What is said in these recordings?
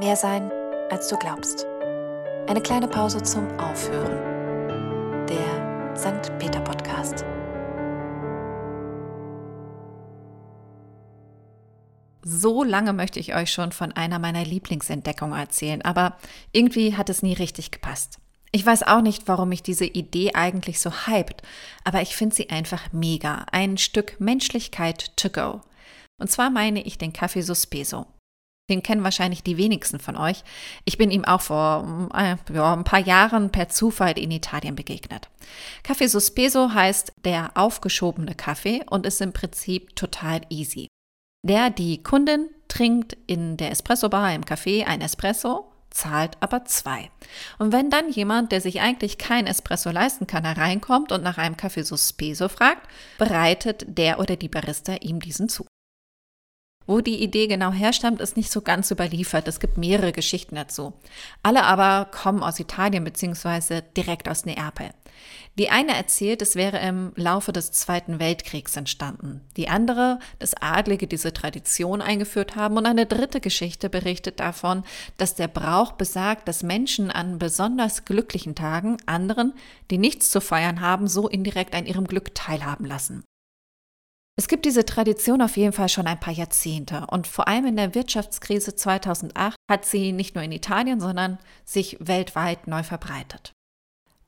Mehr sein, als du glaubst. Eine kleine Pause zum Aufhören. Der St. Peter Podcast. So lange möchte ich euch schon von einer meiner Lieblingsentdeckungen erzählen, aber irgendwie hat es nie richtig gepasst. Ich weiß auch nicht, warum mich diese Idee eigentlich so hypt, aber ich finde sie einfach mega. Ein Stück Menschlichkeit to go. Und zwar meine ich den Kaffee Suspeso. Den kennen wahrscheinlich die wenigsten von euch. Ich bin ihm auch vor äh, ja, ein paar Jahren per Zufall in Italien begegnet. Kaffee Suspeso heißt der aufgeschobene Kaffee und ist im Prinzip total easy. Der, die Kundin, trinkt in der Espresso-Bar im Café ein Espresso, zahlt aber zwei. Und wenn dann jemand, der sich eigentlich kein Espresso leisten kann, hereinkommt und nach einem Kaffee Suspeso fragt, bereitet der oder die Barista ihm diesen zu. Wo die Idee genau herstammt, ist nicht so ganz überliefert. Es gibt mehrere Geschichten dazu. Alle aber kommen aus Italien bzw. direkt aus Neapel. Die eine erzählt, es wäre im Laufe des Zweiten Weltkriegs entstanden. Die andere, dass Adlige diese Tradition eingeführt haben. Und eine dritte Geschichte berichtet davon, dass der Brauch besagt, dass Menschen an besonders glücklichen Tagen anderen, die nichts zu feiern haben, so indirekt an ihrem Glück teilhaben lassen. Es gibt diese Tradition auf jeden Fall schon ein paar Jahrzehnte und vor allem in der Wirtschaftskrise 2008 hat sie nicht nur in Italien, sondern sich weltweit neu verbreitet.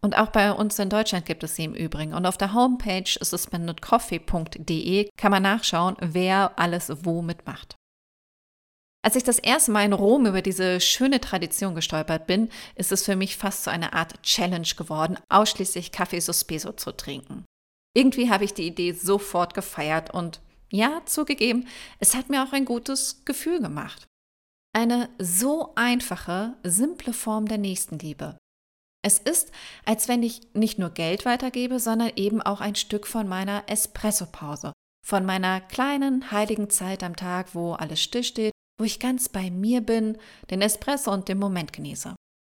Und auch bei uns in Deutschland gibt es sie im Übrigen. Und auf der Homepage suspendedcoffee.de kann man nachschauen, wer alles wo mitmacht. Als ich das erste Mal in Rom über diese schöne Tradition gestolpert bin, ist es für mich fast so eine Art Challenge geworden, ausschließlich Kaffee Suspeso zu trinken. Irgendwie habe ich die Idee sofort gefeiert und ja, zugegeben, es hat mir auch ein gutes Gefühl gemacht. Eine so einfache, simple Form der Nächstenliebe. Es ist, als wenn ich nicht nur Geld weitergebe, sondern eben auch ein Stück von meiner Espresso-Pause, von meiner kleinen, heiligen Zeit am Tag, wo alles stillsteht, wo ich ganz bei mir bin, den Espresso und den Moment genieße.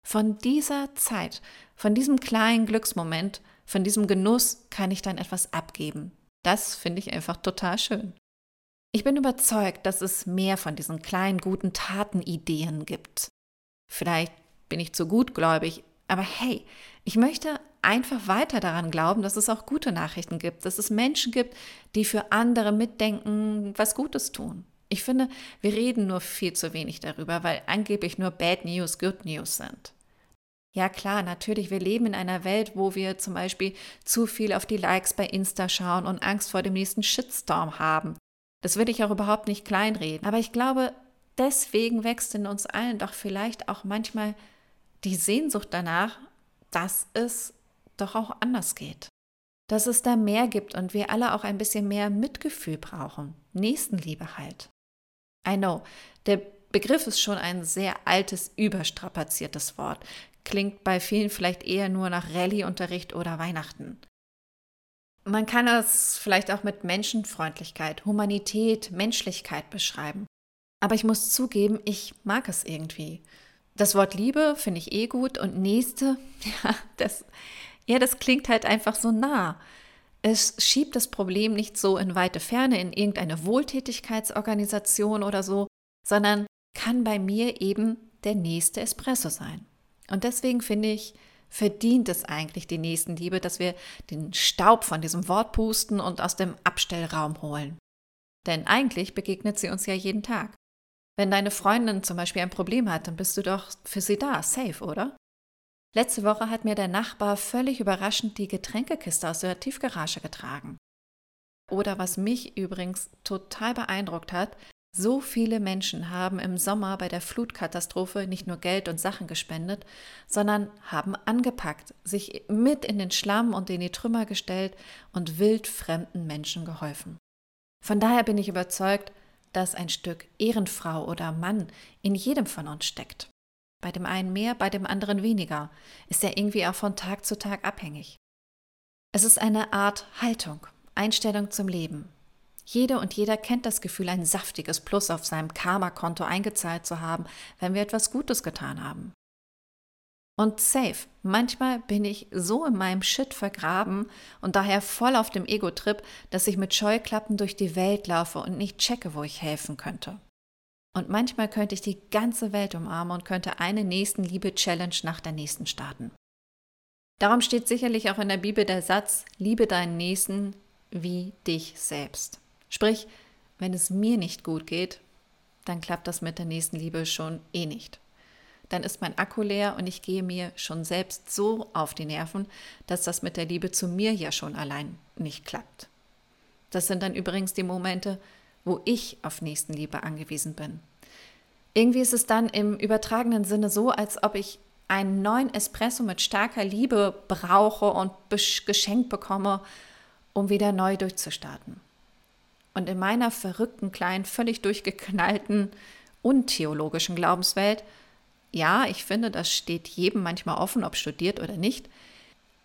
Von dieser Zeit, von diesem kleinen Glücksmoment von diesem Genuss kann ich dann etwas abgeben. Das finde ich einfach total schön. Ich bin überzeugt, dass es mehr von diesen kleinen guten Tatenideen gibt. Vielleicht bin ich zu gutgläubig, aber hey, ich möchte einfach weiter daran glauben, dass es auch gute Nachrichten gibt, dass es Menschen gibt, die für andere mitdenken, was Gutes tun. Ich finde, wir reden nur viel zu wenig darüber, weil angeblich nur Bad News Good News sind. Ja klar, natürlich, wir leben in einer Welt, wo wir zum Beispiel zu viel auf die Likes bei Insta schauen und Angst vor dem nächsten Shitstorm haben. Das will ich auch überhaupt nicht kleinreden. Aber ich glaube, deswegen wächst in uns allen doch vielleicht auch manchmal die Sehnsucht danach, dass es doch auch anders geht. Dass es da mehr gibt und wir alle auch ein bisschen mehr Mitgefühl brauchen. Nächstenliebe halt. I know, der Begriff ist schon ein sehr altes, überstrapaziertes Wort klingt bei vielen vielleicht eher nur nach Rallye-Unterricht oder Weihnachten. Man kann es vielleicht auch mit Menschenfreundlichkeit, Humanität, Menschlichkeit beschreiben. Aber ich muss zugeben, ich mag es irgendwie. Das Wort Liebe finde ich eh gut und Nächste, ja, das, ja, das klingt halt einfach so nah. Es schiebt das Problem nicht so in weite Ferne in irgendeine Wohltätigkeitsorganisation oder so, sondern kann bei mir eben der nächste Espresso sein. Und deswegen finde ich, verdient es eigentlich die Nächstenliebe, dass wir den Staub von diesem Wort pusten und aus dem Abstellraum holen. Denn eigentlich begegnet sie uns ja jeden Tag. Wenn deine Freundin zum Beispiel ein Problem hat, dann bist du doch für sie da, safe, oder? Letzte Woche hat mir der Nachbar völlig überraschend die Getränkekiste aus der Tiefgarage getragen. Oder was mich übrigens total beeindruckt hat, so viele Menschen haben im Sommer bei der Flutkatastrophe nicht nur Geld und Sachen gespendet, sondern haben angepackt, sich mit in den Schlamm und in die Trümmer gestellt und wildfremden Menschen geholfen. Von daher bin ich überzeugt, dass ein Stück Ehrenfrau oder Mann in jedem von uns steckt. Bei dem einen mehr, bei dem anderen weniger, ist er irgendwie auch von Tag zu Tag abhängig. Es ist eine Art Haltung, Einstellung zum Leben, jede und jeder kennt das Gefühl, ein saftiges Plus auf seinem Karma-Konto eingezahlt zu haben, wenn wir etwas Gutes getan haben. Und safe, manchmal bin ich so in meinem Shit vergraben und daher voll auf dem Ego-Trip, dass ich mit Scheuklappen durch die Welt laufe und nicht checke, wo ich helfen könnte. Und manchmal könnte ich die ganze Welt umarmen und könnte eine Nächstenliebe-Challenge nach der nächsten starten. Darum steht sicherlich auch in der Bibel der Satz, liebe deinen Nächsten wie dich selbst. Sprich, wenn es mir nicht gut geht, dann klappt das mit der Nächstenliebe schon eh nicht. Dann ist mein Akku leer und ich gehe mir schon selbst so auf die Nerven, dass das mit der Liebe zu mir ja schon allein nicht klappt. Das sind dann übrigens die Momente, wo ich auf Nächstenliebe angewiesen bin. Irgendwie ist es dann im übertragenen Sinne so, als ob ich einen neuen Espresso mit starker Liebe brauche und geschenkt bekomme, um wieder neu durchzustarten. Und in meiner verrückten, kleinen, völlig durchgeknallten, untheologischen Glaubenswelt, ja, ich finde, das steht jedem manchmal offen, ob studiert oder nicht,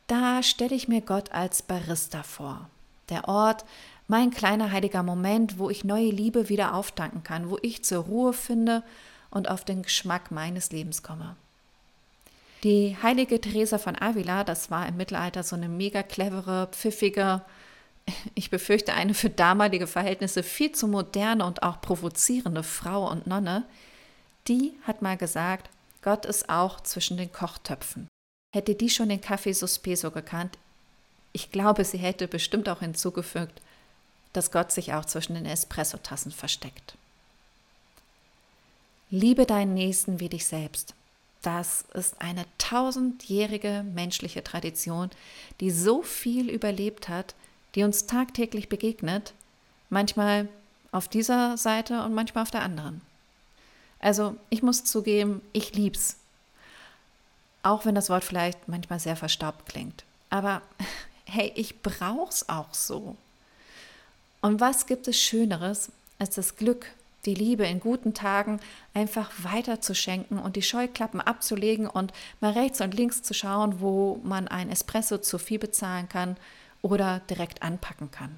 da stelle ich mir Gott als Barista vor. Der Ort, mein kleiner heiliger Moment, wo ich neue Liebe wieder auftanken kann, wo ich zur Ruhe finde und auf den Geschmack meines Lebens komme. Die heilige Teresa von Avila, das war im Mittelalter so eine mega clevere, pfiffige, ich befürchte eine für damalige Verhältnisse viel zu moderne und auch provozierende Frau und Nonne, die hat mal gesagt, Gott ist auch zwischen den Kochtöpfen. Hätte die schon den Kaffee Suspeso gekannt, ich glaube, sie hätte bestimmt auch hinzugefügt, dass Gott sich auch zwischen den Espressotassen versteckt. Liebe deinen Nächsten wie dich selbst. Das ist eine tausendjährige menschliche Tradition, die so viel überlebt hat, die uns tagtäglich begegnet, manchmal auf dieser Seite und manchmal auf der anderen. Also ich muss zugeben, ich lieb's. Auch wenn das Wort vielleicht manchmal sehr verstaubt klingt. Aber hey, ich brauch's auch so. Und was gibt es Schöneres als das Glück, die Liebe in guten Tagen einfach weiter zu schenken und die Scheuklappen abzulegen und mal rechts und links zu schauen, wo man ein Espresso zu viel bezahlen kann oder direkt anpacken kann.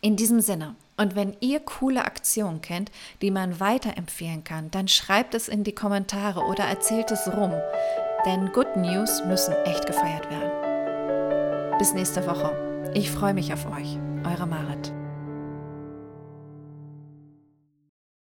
In diesem Sinne, und wenn ihr coole Aktionen kennt, die man weiterempfehlen kann, dann schreibt es in die Kommentare oder erzählt es rum, denn Good News müssen echt gefeiert werden. Bis nächste Woche. Ich freue mich auf euch. Eure Marit.